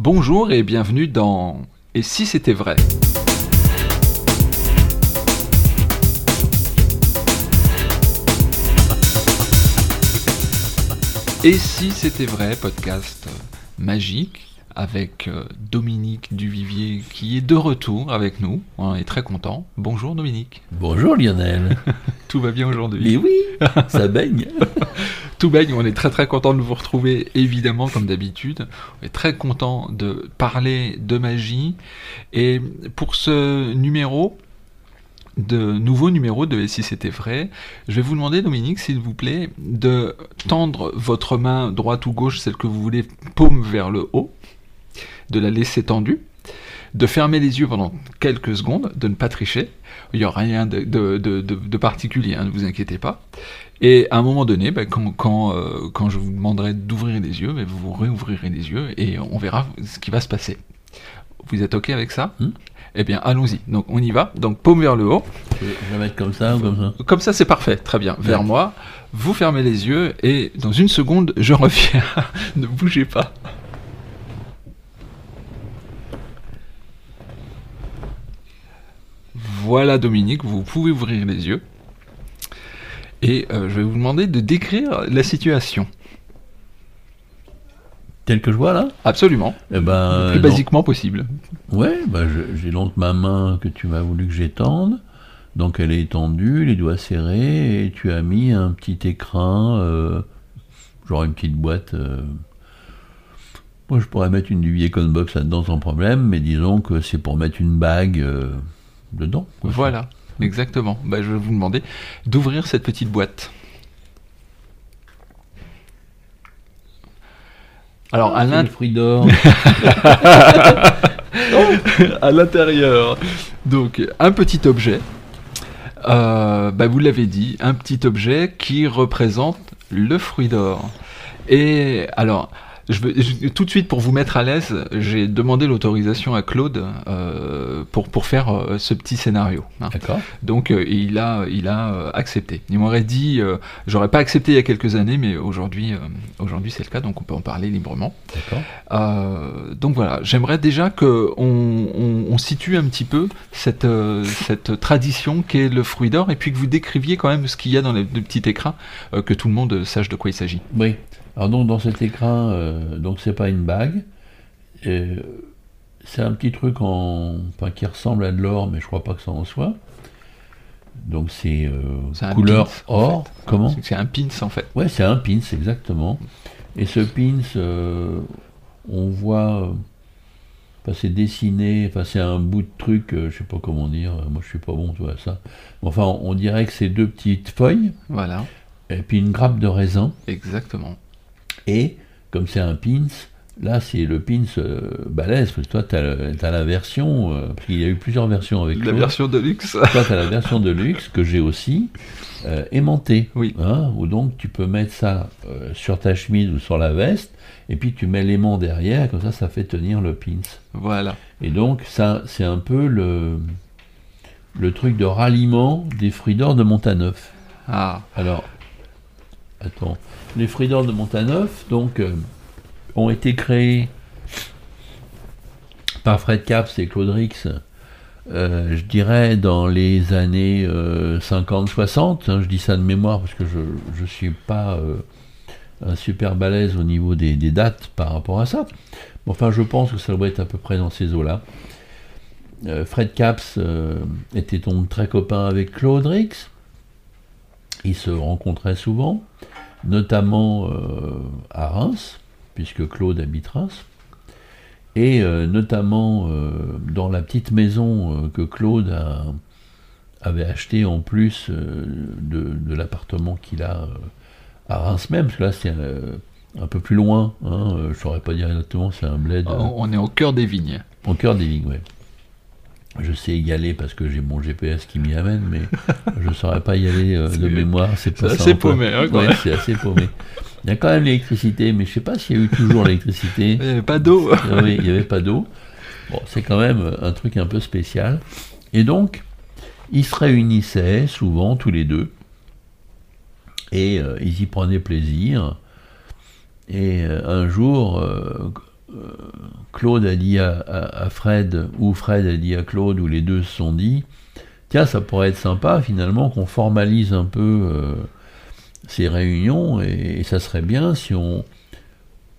Bonjour et bienvenue dans Et si c'était vrai? Et si c'était vrai, podcast magique avec euh, Dominique Duvivier qui est de retour avec nous. On est très content. Bonjour Dominique. Bonjour Lionel. Tout va bien aujourd'hui? Mais oui, ça baigne. Tout baigne, on est très très content de vous retrouver évidemment comme d'habitude. On est très content de parler de magie. Et pour ce numéro, de nouveau numéro de si c'était vrai, je vais vous demander, Dominique, s'il vous plaît, de tendre votre main droite ou gauche, celle que vous voulez, paume vers le haut, de la laisser tendue, de fermer les yeux pendant quelques secondes, de ne pas tricher. Il n'y aura rien de, de, de, de particulier, hein, ne vous inquiétez pas. Et à un moment donné, ben, quand, quand, euh, quand, je vous demanderai d'ouvrir les yeux, ben, vous vous réouvrirez les yeux et on verra ce qui va se passer. Vous êtes OK avec ça? Hmm? Eh bien, allons-y. Donc, on y va. Donc, paume vers le haut. Je vais mettre comme ça ou comme ça? Comme ça, c'est parfait. Très bien. Vers Ouais. moi. Vous fermez les yeux et dans une seconde, je reviens. ne bougez pas. Voilà, Dominique, vous pouvez ouvrir les yeux. Et euh, je vais vous demander de décrire la situation. Tel que je vois là? Absolument. Eh ben, le plus non. basiquement possible. Ouais, bah, j'ai donc ma main que tu m'as voulu que j'étende. Donc elle est étendue, les doigts serrés, et tu as mis un petit écrin, euh, genre une petite boîte. euh. Moi je pourrais mettre une Duvier Conbox là-dedans sans problème, mais disons que c'est pour mettre une bague euh, dedans. quoi. Voilà, exactement. Bah, je vais vous demander d'ouvrir cette petite boîte. Alors, à C'est l'int- le fruit d'or. à l'intérieur, donc un petit objet. Euh, bah, vous l'avez dit, un petit objet qui représente le fruit d'or. Et alors, je veux, je- tout de suite pour vous mettre à l'aise, j'ai demandé l'autorisation à Claude euh, pour, pour faire euh, ce petit scénario. hein. D'accord. Donc euh, il a, il a euh, accepté. Il m'aurait dit, euh, j'aurais pas accepté il y a quelques années, mais aujourd'hui, euh, aujourd'hui c'est le cas, donc on peut en parler librement. D'accord. Euh, donc voilà, j'aimerais déjà que on, on- situe un petit peu cette, cette tradition qu'est le fruit d'or, et puis que vous décriviez quand même ce qu'il y a dans le, le petit écrin, euh, que tout le monde sache de quoi il s'agit. Oui. Alors donc dans cet écrin, euh, donc c'est pas une bague. C'est un petit truc en, enfin, qui ressemble à de l'or, mais je crois pas que ça en soit. Donc c'est euh, couleur pins, en or. fait. Comment C'est- un pins en fait. Ouais, c'est un pins exactement. Et ce pins, euh, on voit, enfin, c'est dessiné, enfin c'est un bout de truc, euh, je sais pas comment dire. Moi je suis pas bon, tu vois ça. Enfin, on dirait que c'est deux petites feuilles Voilà, et puis une grappe de raisin. exactement. Et comme c'est un pins, là c'est le pins euh, balèze, parce que toi tu as, la version, euh, parce qu'il y a eu plusieurs versions avec La version de luxe. Toi tu as la version de luxe que j'ai aussi, euh, aimantée. Oui. Hein, où donc tu peux mettre ça euh, sur ta chemise ou sur la veste, et puis tu mets l'aimant derrière, comme ça ça fait tenir le pins. Voilà. Et donc ça c'est un peu le, le truc de ralliement des fruits d'or de Montaneuf. Ah, Alors, attends. Les d'or de Montaneuf, donc, euh, ont été créés par Fred Caps et Claude Rix, euh, je dirais dans les années 50-60. hein, je dis ça de mémoire parce que je ne suis pas euh, un super balèze au niveau des, dates par rapport à ça. Mais enfin, je pense que ça doit être à peu près dans ces eaux-là. Euh, Fred euh, était donc très copain avec Claude Rix. Ils se rencontraient souvent, notamment euh, à Reims, puisque Claude habite Reims, et euh, notamment euh, dans la petite maison que Claude a- avait achetée en plus de, de l'appartement qu'il a à Reims même, parce que là c'est un peu plus loin, hein, je ne saurais pas dire exactement, c'est un bled. euh, on est au cœur des vignes. au cœur des vignes, ouais. Je sais y aller parce que j'ai mon GPS qui m'y amène, mais je ne saurais pas y aller euh, de mémoire. C'est assez paumé, hein, Ouais, c'est assez paumé. Il y a quand même l'électricité, mais je sais pas s'il y a eu toujours l'électricité. Il n'y avait pas d'eau. Ah oui, il n'y avait pas d'eau. Bon, c'est quand même un truc un peu spécial. Et donc, ils se réunissaient souvent tous les deux. Et euh, ils y prenaient plaisir. Et euh, un jour, euh, euh, Claude a dit à, Fred, ou Fred a dit à Claude, ou les deux se sont dit, tiens, ça pourrait être sympa finalement qu'on formalise un peu euh, ces réunions, et, ça serait bien si on,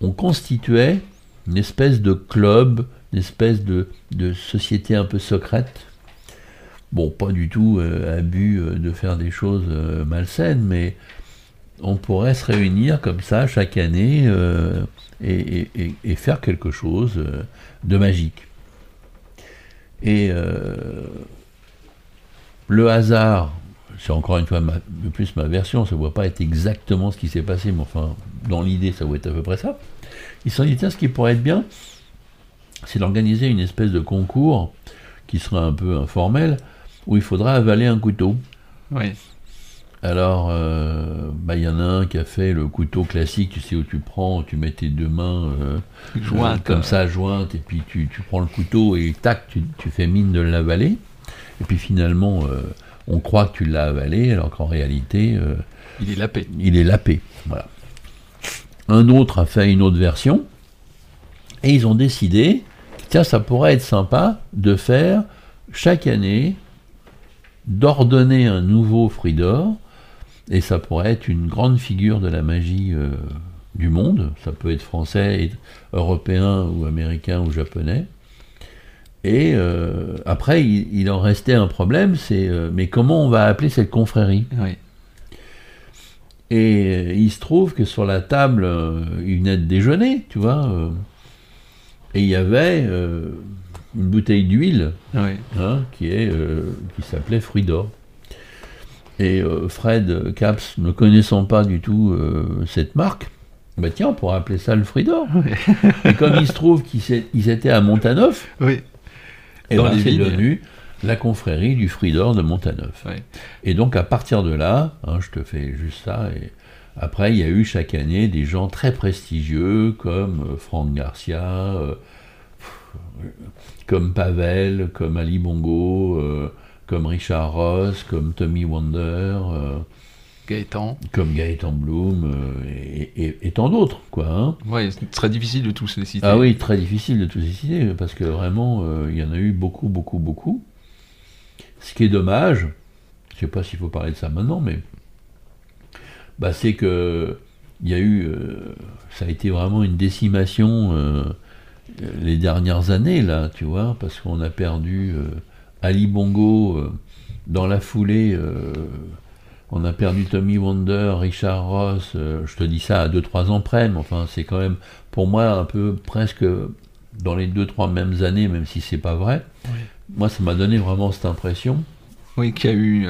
on constituait une espèce de club, une espèce de, société un peu secrète. Bon, pas du tout euh, à but euh, de faire des choses malsaines, mais on pourrait se réunir comme ça chaque année et, faire quelque chose euh, de magique. Et euh, le hasard, c'est encore une fois plus ma version, ça ne voit pas être exactement ce qui s'est passé, mais enfin, dans l'idée, ça va être à peu près ça. Ils se sont dit, tiens, ce qui pourrait être bien, c'est d'organiser une espèce de concours qui sera un peu informel, où il faudra avaler un couteau. Alors, euh, bah, il y en a un qui a fait le couteau classique, tu sais, où tu prends, tu mets tes deux mains euh, euh, comme ça, jointes, et puis tu, prends le couteau et tac, tu, fais mine de l'avaler. Et puis finalement, on croit que tu l'as avalé, alors qu'en réalité... il est lapé. Il est lapé, voilà. Un autre a fait une autre version, et ils ont décidé, tiens, ça pourrait être sympa de faire chaque année, d'ordonner un nouveau fruit d'or, et ça pourrait être une grande figure de la magie euh, du monde. Ça peut être français, européen ou américain ou japonais. Et euh, après, il, en restait un problème, c'est euh, mais comment on va appeler cette confrérie? Et il se trouve que sur la table, il venait de déjeuner, tu vois, et il y avait une bouteille d'huile hein, qui est qui s'appelait Fruit d'or. Et euh, Fred Caps, ne connaissant pas du tout euh, cette marque, bah tiens, on pourrait appeler ça le fruit d'or. et comme il se trouve qu'ils étaient à Montaneuf, oui. et ben, c'est devenu la confrérie du fruit d'or de Montaneuf. Et donc à partir de là, hein, je te fais juste ça, et après il y a eu chaque année des gens très prestigieux comme euh, Franck Garcia, comme Pavel, comme Ali Bongo comme Richard Ross, comme Tommy Wonder, euh, Gaëtan. comme Gaëtan Bloom, euh, et, tant d'autres, quoi. Hein. Ouais, c'est très difficile de tous les citer. Ah oui, très difficile de tous les citer, parce que vraiment, euh, il y en a eu beaucoup, beaucoup, beaucoup. Ce qui est dommage, je ne sais pas s'il faut parler de ça maintenant, mais bah, c'est que il y a eu, ça a été vraiment une décimation les dernières années là, tu vois, parce qu'on a perdu Ali Bongo, euh, dans la foulée, euh, on a perdu Tommy Wonder, Richard Ross, euh, je te dis ça à 2-3 ans près, mais enfin c'est quand même pour moi un peu presque dans les 2-3 mêmes années, même si c'est pas vrai. Moi ça m'a donné vraiment cette impression. Oui, qu'il y a eu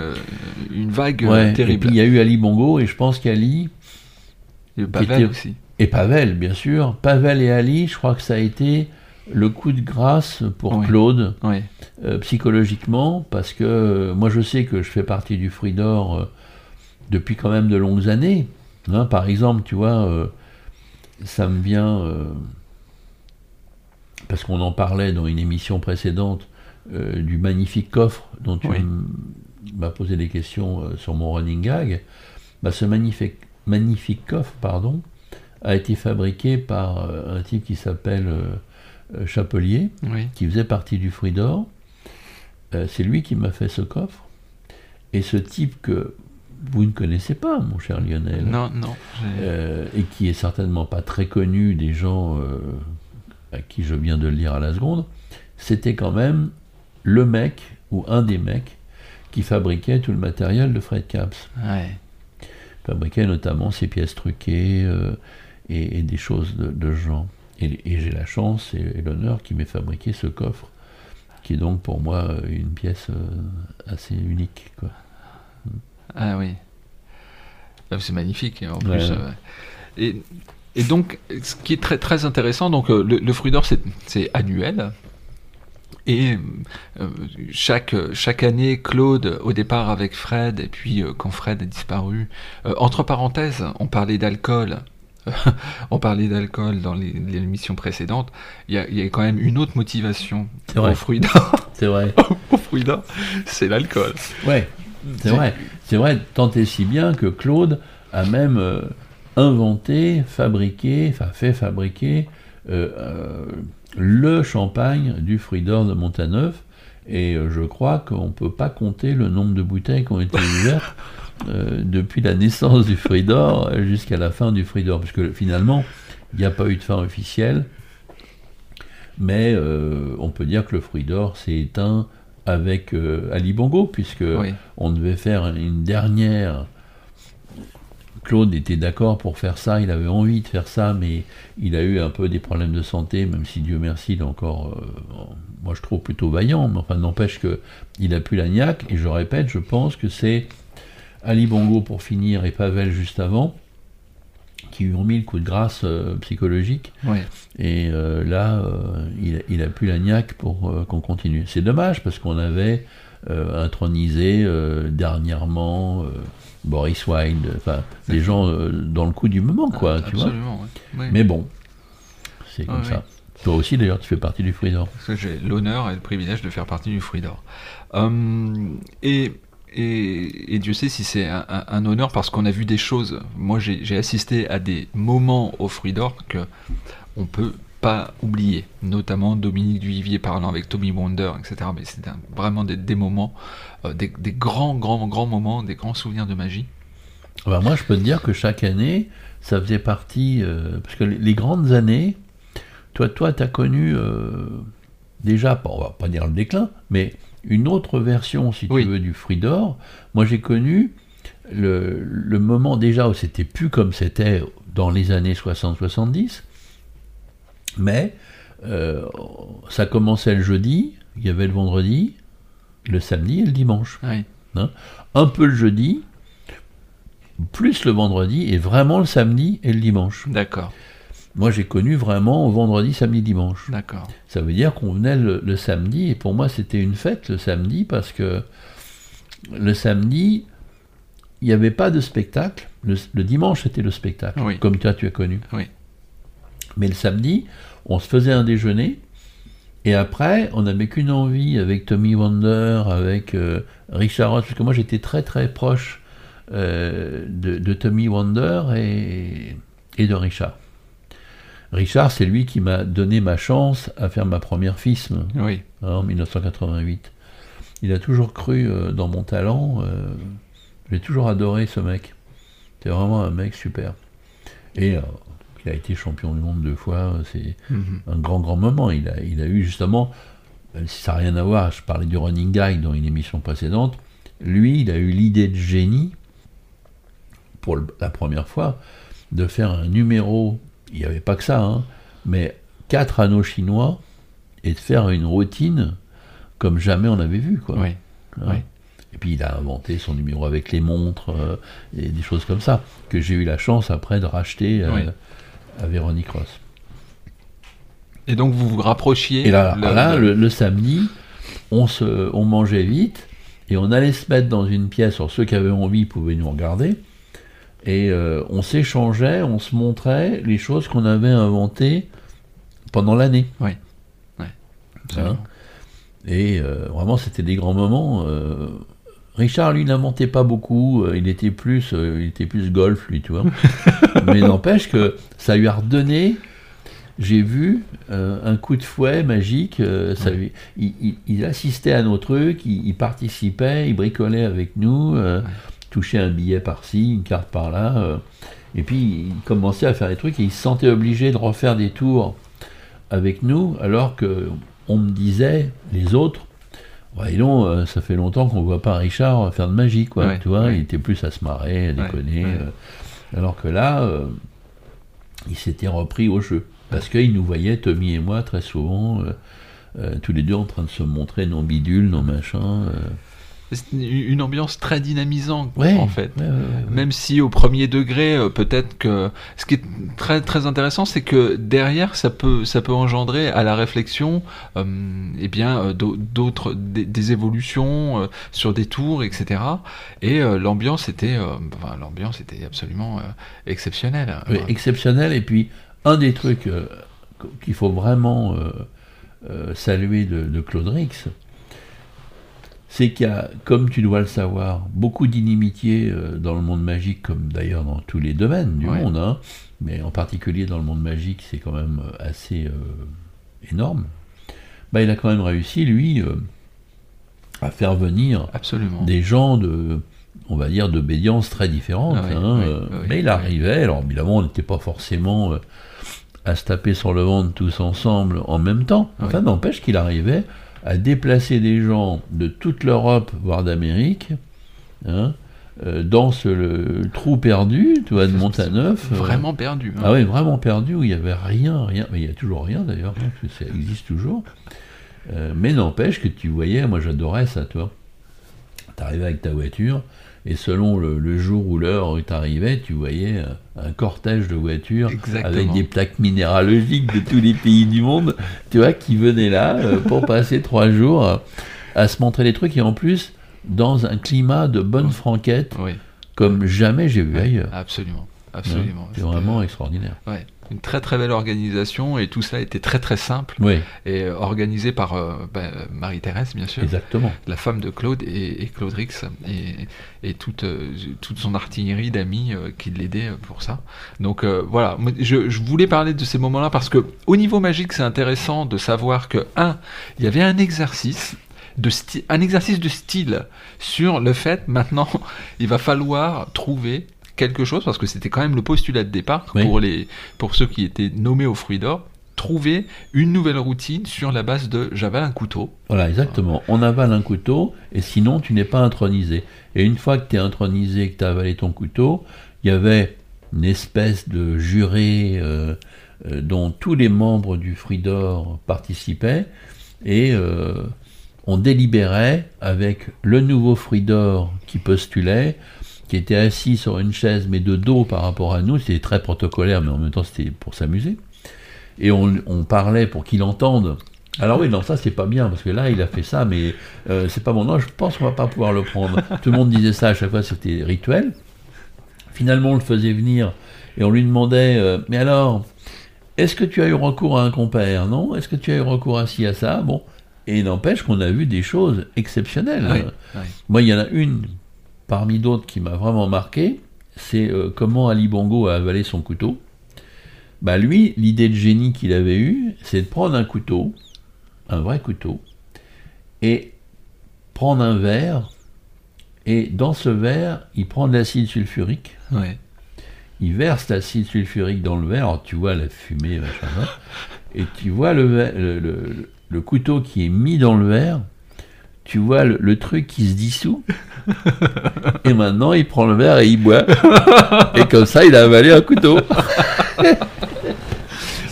une vague terrible. Et puis il y a eu Ali Bongo, et je pense qu'Ali. Et Pavel aussi. Et Pavel, bien sûr. Pavel et Ali, je crois que ça a été le coup de grâce pour Claude, euh, psychologiquement, parce que euh, moi je sais que je fais partie du fruit d'or euh, depuis quand même de longues années. Hein. par exemple, tu vois, ça me vient, parce qu'on en parlait dans une émission précédente, du magnifique coffre dont tu m'as posé des questions sur mon running gag. Bah, ce magnifique, magnifique coffre, pardon, a été fabriqué par un type qui s'appelle euh, Chapelier, qui faisait partie du Fruit d'Or. Euh, c'est lui qui m'a fait ce coffre. Et ce type que vous ne connaissez pas, mon cher Lionel. Non, non. Euh, et qui est certainement pas très connu des gens à qui je viens de le lire à la seconde, c'était quand même le mec, ou un des mecs, qui fabriquait tout le matériel de Fred Caps. Ouais. Fabriquait notamment ses pièces truquées et, des choses de, de genre. Et, j'ai la chance et, l'honneur qui m'ait fabriqué ce coffre, qui est donc pour moi une pièce euh, assez unique. Quoi. Ah oui. Ah, c'est magnifique en plus. Euh, et, et, donc, ce qui est très, très intéressant, donc euh, le, fruit d'or, c'est annuel. Et chaque, chaque année, Claude, au départ avec Fred, et puis quand Fred a disparu, entre parenthèses, on parlait d'alcool, on parlait d'alcool dans l'émission précédente, il y, a quand même une autre motivation au fruit d'or. C'est vrai. au fruit c'est l'alcool. Ouais, c'est vrai. C'est vrai, tant et si bien que Claude a même euh, inventé, fabriqué, enfin fait fabriquer euh, euh, le champagne du fruit d'or de Montaneuf. Et je crois qu'on ne peut pas compter le nombre de bouteilles qui ont été ouvertes euh, depuis la naissance du fruit d'or jusqu'à la fin du fruit d'or. Parce que finalement, il n'y a pas eu de fin officielle. Mais euh, on peut dire que le fruit d'or s'est éteint avec Ali Bongo, puisque on devait faire une dernière Claude était d'accord pour faire ça, il avait envie de faire ça, mais il a eu un peu des problèmes de santé, même si Dieu merci, il est encore, euh, moi je trouve plutôt vaillant, mais enfin n'empêche qu'il a pu la niaque, et je répète, je pense que c'est Ali Bongo pour finir et Pavel juste avant, qui lui ont mis le coup de grâce euh, psychologique. Et euh, là, il, il, a pu la niaque pour qu'on continue. C'est dommage parce qu'on avait intronisé dernièrement Boris Wilde, enfin, des gens euh, dans le coup du moment, quoi, tu vois. Mais bon, c'est comme ça. Toi aussi, d'ailleurs, tu fais partie du Fruit d'Or. J'ai l'honneur et le privilège de faire partie du Fruit d'Or. Hum, et, et, Dieu sait si c'est un, honneur parce qu'on a vu des choses. Moi, j'ai assisté à des moments au Fruit d'Or que on peut pas oublier, notamment Dominique Duvivier parlant avec Tommy Wonder, etc. Mais c'était vraiment des, moments, euh, des, grands, grands, grands moments, des grands souvenirs de magie. Alors moi, je peux te dire que chaque année, ça faisait partie, euh, parce que les, grandes années, toi, toi, as connu euh, déjà, on va pas dire le déclin, mais une autre version, si tu veux, du fruit d'or. Moi, j'ai connu le, le moment déjà où c'était plus comme c'était dans les années 60-70 mais euh, ça commençait le jeudi, il y avait le vendredi, le samedi et le dimanche. Hein. un peu le jeudi, plus le vendredi, et vraiment le samedi et le dimanche. D'accord. Moi, j'ai connu vraiment vendredi, samedi, dimanche. D'accord. Ça veut dire qu'on venait le, samedi, et pour moi, c'était une fête le samedi, parce que le samedi, il n'y avait pas de spectacle. Le, dimanche, c'était le spectacle, comme toi, tu as connu. Oui. Mais le samedi, on se faisait un déjeuner, et après, on n'avait qu'une envie avec Tommy Wonder, avec euh, Richard Ross, parce que moi j'étais très très proche euh, de, Tommy Wonder et, et, de Richard. Richard, c'est lui qui m'a donné ma chance à faire ma première FISM oui. Hein, en 1988. Il a toujours cru euh, dans mon talent. J'ai toujours adoré ce mec. C'est vraiment un mec super. Et il a été champion du monde deux fois, c'est mhm. un grand, grand moment. Il a, il a eu justement, même si ça n'a rien à voir, je parlais du running guy dans une émission précédente, lui, il a eu l'idée de génie, pour la première fois, de faire un numéro, il n'y avait pas que ça, hein, mais quatre anneaux chinois, et de faire une routine comme jamais on avait vu. Quoi. Hein. Et puis il a inventé son numéro avec les montres euh, et des choses comme ça, que j'ai eu la chance après de racheter. Euh, à Véronique Ross. Et donc vous vous rapprochiez Et là, le, samedi, on, se, on mangeait vite et on allait se mettre dans une pièce. Alors ceux qui avaient envie pouvaient nous regarder. Et euh, on s'échangeait, on se montrait les choses qu'on avait inventées pendant l'année. Oui. Hein et euh, vraiment, c'était des grands moments. Euh, Richard, lui, n'inventait pas beaucoup. Il était plus, il était plus golf, lui, tu vois. Mais n'empêche que ça lui a redonné. J'ai vu un coup de fouet magique. ça il, assistait à nos trucs, il, participait, il bricolait avec nous, touchait un billet par-ci, une carte par-là. et puis il commençait à faire des trucs et il se sentait obligé de refaire des tours avec nous, alors que on me disait, les autres, Ouais, non, euh, ça fait longtemps qu'on voit pas Richard faire de magie, quoi. tu vois, il était plus à se marrer, à déconner. Euh. alors que là, euh, il s'était repris au jeu. Parce qu'il nous voyait, Tommy et moi, très souvent, tous les deux en train de se montrer nos bidules, nos machins. Une ambiance très dynamisante en fait. Même si au premier degré, euh, peut-être que ce qui est très très intéressant, c'est que derrière, ça peut ça peut engendrer à la réflexion, euh, eh bien euh, d'autres des, évolutions sur des tours, etc. Et l'ambiance était enfin, l'ambiance était absolument exceptionnelle. Oui, exceptionnelle. Et puis un des trucs qu'il faut vraiment saluer de, de Claude Rix, c'est qu'il y a, comme tu dois le savoir, beaucoup d'inimitié euh, dans le monde magique, comme d'ailleurs dans tous les domaines du monde, hein. mais en particulier dans le monde magique, c'est quand même euh, assez euh, énorme, bah, il a quand même réussi, lui, euh, à faire venir Absolument. des gens de, on va dire, d'obédience très différente. Ah oui, hein, oui, euh, oui, mais il arrivait, alors évidemment, on n'était pas forcément à se taper sur le ventre tous ensemble en même temps. Enfin, n'empêche qu'il arrivait à déplacer des gens de toute l'Europe, voire d'Amérique, hein, euh, dans ce le, trou perdu, tu vois, de Montaneuf. euh, Vraiment perdu. hein. ah oui, vraiment perdu, où il n'y avait rien, rien. Mais il n'y a toujours rien d'ailleurs, hein, parce que ça existe toujours. Euh, mais n'empêche que tu voyais, moi j'adorais ça, toi. Tu arrivais avec ta voiture, et selon le, le jour ou l'heure où tu arrivais, tu voyais un, un cortège de voitures Exactement. avec des plaques minéralogiques de tous les pays du monde, tu vois, qui venaient là euh, pour passer trois jours à, à se montrer les trucs, et en plus, dans un climat de bonne franquette, Oui, comme jamais j'ai vu ailleurs. absolument. Absolument. C'est vraiment extraordinaire. ouais, une très très belle organisation et tout ça était très très simple Oui, et euh, organisé par euh, ben, Marie-Thérèse, bien sûr. exactement. la femme de Claude et, et Claude Rix et, et toute, euh, toute son artillerie d'amis qui l'aidaient pour ça. Donc voilà, je, je voulais parler de ces moments-là parce que au niveau magique, c'est intéressant de savoir que un, il y avait un exercice de un exercice de style sur le fait maintenant il va falloir trouver quelque chose parce que c'était quand même le postulat de départ Oui. pour les pour ceux qui étaient nommés au fruit d'or trouver une nouvelle routine sur la base de j'avais un couteau Voilà, exactement. On avale un couteau, et sinon tu n'es pas intronisé. Et une fois que tu es intronisé et que tu as avalé ton couteau, il y avait une espèce de juré euh, euh, dont tous les membres du Fruit d'Or participaient, et euh, on délibérait avec le nouveau Fruit d'Or qui postulait, qui était assis sur une chaise mais de dos par rapport à nous, c'était très protocolaire, mais en même temps c'était pour s'amuser. Et on, on parlait pour qu'il entende. Alors oui, non, ça c'est pas bien, parce que là il a fait ça, mais euh, c'est pas bon. Non, je pense qu'on va pas pouvoir le prendre. Tout le monde disait ça à chaque fois, c'était rituel. Finalement, on le faisait venir et on lui demandait euh, Mais alors, est-ce que tu as eu recours à un compère? Non Est-ce que tu as eu recours à ci, à ça? Bon. Et n'empêche qu'on a vu des choses exceptionnelles. Oui, oui. Moi, il y en a une parmi d'autres qui m'a vraiment marqué, c'est euh, comment Ali Bongo a avalé son couteau. Bah lui, l'idée de génie qu'il avait eue, c'est de prendre un couteau, un vrai couteau, et prendre un verre, et dans ce verre, il prend de l'acide sulfurique, Ouais. il verse l'acide sulfurique dans le verre, alors tu vois la fumée, machin, et tu vois le, verre- le, le- le couteau qui est mis dans le verre, tu vois le, le truc qui se dissout, et maintenant il prend le verre et il boit, et comme ça il a avalé un couteau.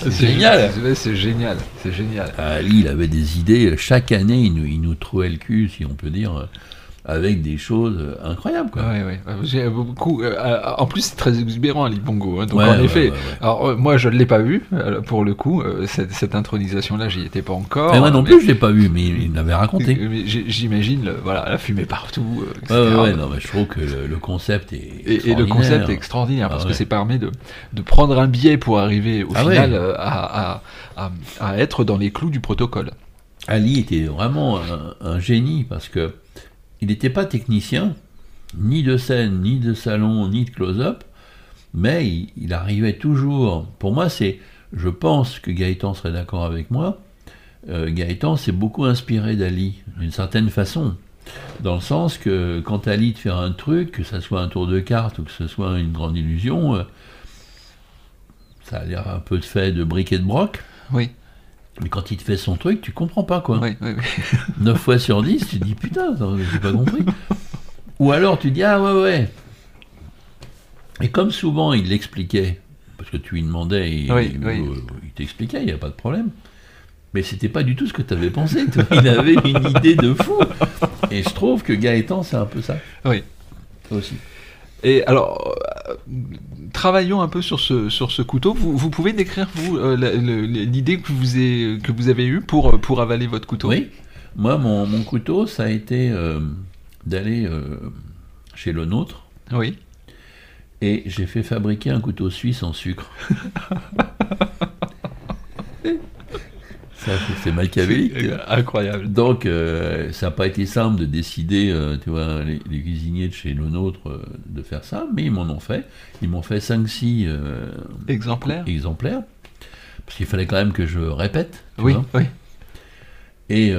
C'est génial. C'est génial. C'est génial. Ali, il avait des idées, chaque année il nous, il nous trouait le cul, si on peut dire, avec des choses incroyables. Quoi. Ouais, ouais. Euh, J'ai beaucoup. euh, euh, en plus, c'est très exubérant, Ali Bongo. hein. donc, Ouais, en effet. Alors, euh, moi, je ne l'ai pas vu, euh, pour le coup. euh, cette, cette intronisation-là, j'y étais pas encore. Et moi non mais- plus, je l'ai pas vu, mais il m'avait raconté. J'imagine, voilà, la fumée partout. euh, Ouais, etc. non, mais je trouve que le, le concept est. Et, et le concept est extraordinaire Ah parce ouais. que c'est permet de, de prendre un biais pour arriver au Ah final euh, à, à, à, à être dans les clous du protocole. Ali était vraiment un, un génie parce que il n'était pas technicien, ni de scène, ni de salon, ni de close-up, mais il, arrivait toujours. Pour moi, c'est, je pense que Gaëtan serait d'accord avec moi. euh, Gaëtan s'est beaucoup inspiré d'Ali d'une certaine façon, dans le sens que quand Ali te fait un truc, que ce soit un tour de carte ou que ce soit une grande illusion, euh, ça a l'air un peu de fait de briques et de broc. Oui, Mais quand il te fait son truc, tu comprends pas quoi. oui, oui. oui. 9 fois sur 10, tu te dis putain, j'ai pas compris. Ou alors tu dis ah ouais ouais. Et comme souvent il l'expliquait, parce que tu lui demandais, et, il, euh, t'expliquait, il n'y a pas de problème. Mais c'était pas du tout ce que tu avais pensé. toi. Il avait une idée de fou. Et je trouve que Gaëtan, c'est un peu ça oui. aussi. Et alors, euh, travaillons un peu sur ce, sur ce couteau. Vous, vous pouvez décrire, vous, euh, l'idée que vous, avez, que vous avez eue pour, euh, pour avaler votre couteau? Oui. Moi, mon, mon couteau, ça a été euh, d'aller chez le nôtre Oui. et j'ai fait fabriquer un couteau suisse en sucre. C'est- machiavélique. Incroyable. Donc, euh, ça n'a pas été simple de décider, euh, tu vois, les, les cuisiniers de chez le nôtre euh, de faire ça, mais ils m'en ont fait. Ils m'ont fait 5-6 Exemplaire exemplaires. parce qu'il fallait quand même que je répète. Oui, vois. oui. Et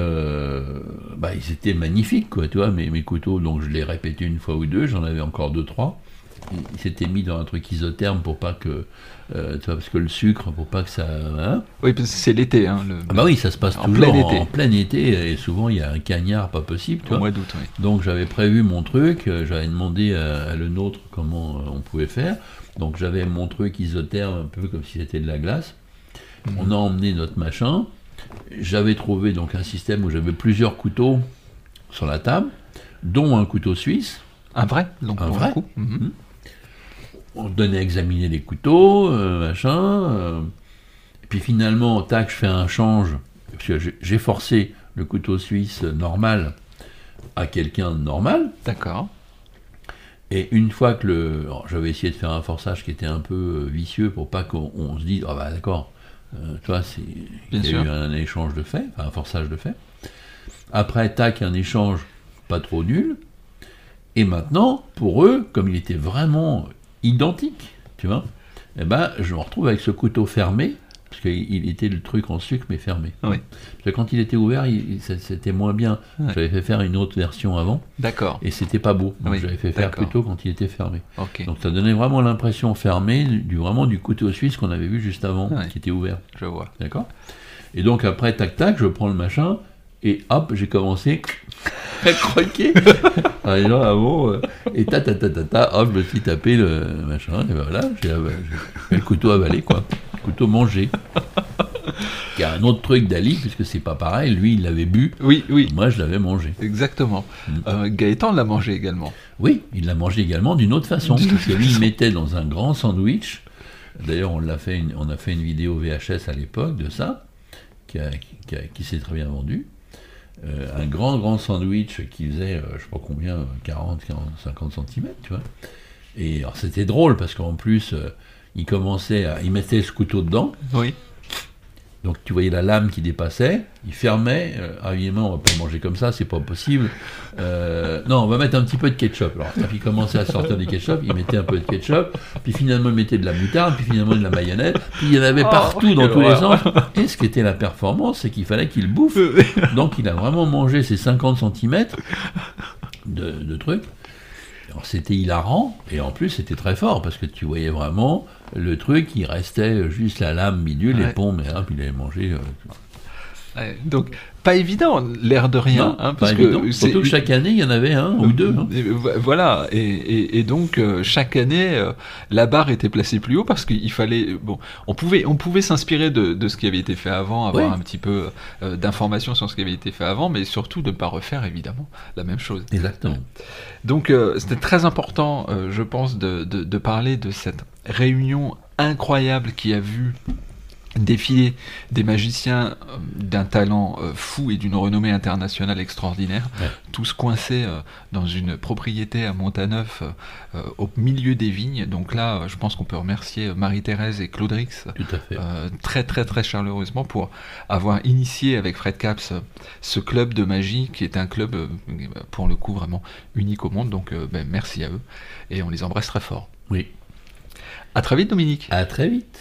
bah, ils étaient magnifiques, quoi, tu vois, mes, mes couteaux, donc je les répétais une fois ou deux, j'en avais encore deux, trois. Ils s'étaient mis dans un truc isotherme pour pas que, euh, tu vois, parce que le sucre, pour pas que ça... hein. Oui, parce que c'est l'été, hein, le, Ah bah oui, ça se passe En toujours plein en, été. en plein été, et souvent il y a un cagnard pas possible, tu au vois. mois d'août, oui. Donc j'avais prévu mon truc, euh, j'avais demandé à, à le nôtre comment euh, on pouvait faire. Donc j'avais mon truc isotherme, un peu comme si c'était de la glace. On a emmené notre machin. J'avais trouvé donc un système où j'avais plusieurs couteaux sur la table, dont un couteau suisse. Un vrai donc, Un vrai. Mhm. On donnait à examiner les couteaux, euh, machin. euh. et puis finalement, tac, je fais un change, parce que j'ai- forcé le couteau suisse normal à quelqu'un de normal. D'accord. Et une fois que le. J'avais essayé de faire un forçage qui était un peu euh, vicieux pour pas qu'on on se dise, ah bah d'accord, euh, toi, c'est. Il y a sûr. eu un échange de faits, enfin un forçage de faits. Après, tac, un échange pas trop nul. Et maintenant, pour eux, comme il était vraiment identique, tu vois, eh ben, je me retrouve avec ce couteau fermé, parce qu'il il était le truc en sucre mais fermé. Oui. Parce que quand il était ouvert, c'était moins bien. J'avais fait faire une autre version avant, D'accord. et c'était pas beau. Donc Oui, j'avais fait faire plutôt quand il était fermé. Ok. Donc ça donnait vraiment l'impression fermée du, vraiment du couteau suisse qu'on avait vu juste avant, qui était ouvert. Je vois. D'accord? Et donc après, tac tac, je prends le machin, et hop, j'ai commencé à croquer. et là, ah bon, euh, et ta ta ta ta ta, hop, je me suis tapé le machin, et ben voilà, j'ai ava- j'ai le couteau avalé, quoi. Couteau mangé. Il y a un autre truc d'Ali, puisque c'est pas pareil, lui il l'avait bu, Oui, oui. moi je l'avais mangé. Exactement. Mm. Euh, Gaëtan l'a mangé également. Oui, il l'a mangé également d'une autre façon. Parce que lui, il mettait dans un grand sandwich. D'ailleurs, on, l'a fait une- on a fait une vidéo VHS à l'époque de ça, qui, s'est très bien vendu. Euh, un grand, grand sandwich qui faisait, euh, je sais pas combien, euh, 40, 40 50 cm, tu vois. Et alors, c'était drôle parce qu'en plus, euh, il commençait à. Il mettait ce couteau dedans. Oui. Donc tu voyais la lame qui dépassait, il fermait, euh, ah, évidemment on va pas manger comme ça, c'est pas possible. Euh, non, on va mettre un petit peu de ketchup. Alors puis il commençait à sortir du ketchup, il mettait un peu de ketchup, puis finalement il mettait de la moutarde, puis finalement de la mayonnaise, puis il y en avait Oh, partout dans tous les sens. Et ce qui était la performance, c'est qu'il fallait qu'il bouffe. Donc il a vraiment mangé ses 50 cm de, de trucs. Alors c'était hilarant, et en plus c'était très fort, parce que tu voyais vraiment le truc, il restait juste la lame milieu, les pompes, et hop, il avait mangé. euh, Ouais, Donc, pas évident, l'air de rien. non, hein, parce que Surtout que chaque année, il y en avait un ou deux. hein. Voilà, et, et- et donc euh, chaque année, euh, la barre était placée plus haut parce qu'il fallait. Bon, on pouvait, on pouvait s'inspirer de, de ce qui avait été fait avant, avoir un petit peu euh, d'informations sur ce qui avait été fait avant, mais surtout de ne pas refaire évidemment la même chose. Exactement. Donc euh, c'était très important, euh, je pense, de, de- de parler de cette réunion incroyable qui a vu défiler des magiciens euh, d'un talent euh, fou et d'une renommée internationale extraordinaire, Ouais. tous coincés euh, dans une propriété à Montaneuf au milieu des vignes. Donc là, je pense qu'on peut remercier Marie-Thérèse et Claude Rix Tout à fait. euh, très très très chaleureusement pour avoir initié avec Fred Caps ce club de magie qui est un club pour le coup vraiment unique au monde. Donc ben, merci à eux et on les embrasse très fort. Oui. À très vite Dominique. À très vite.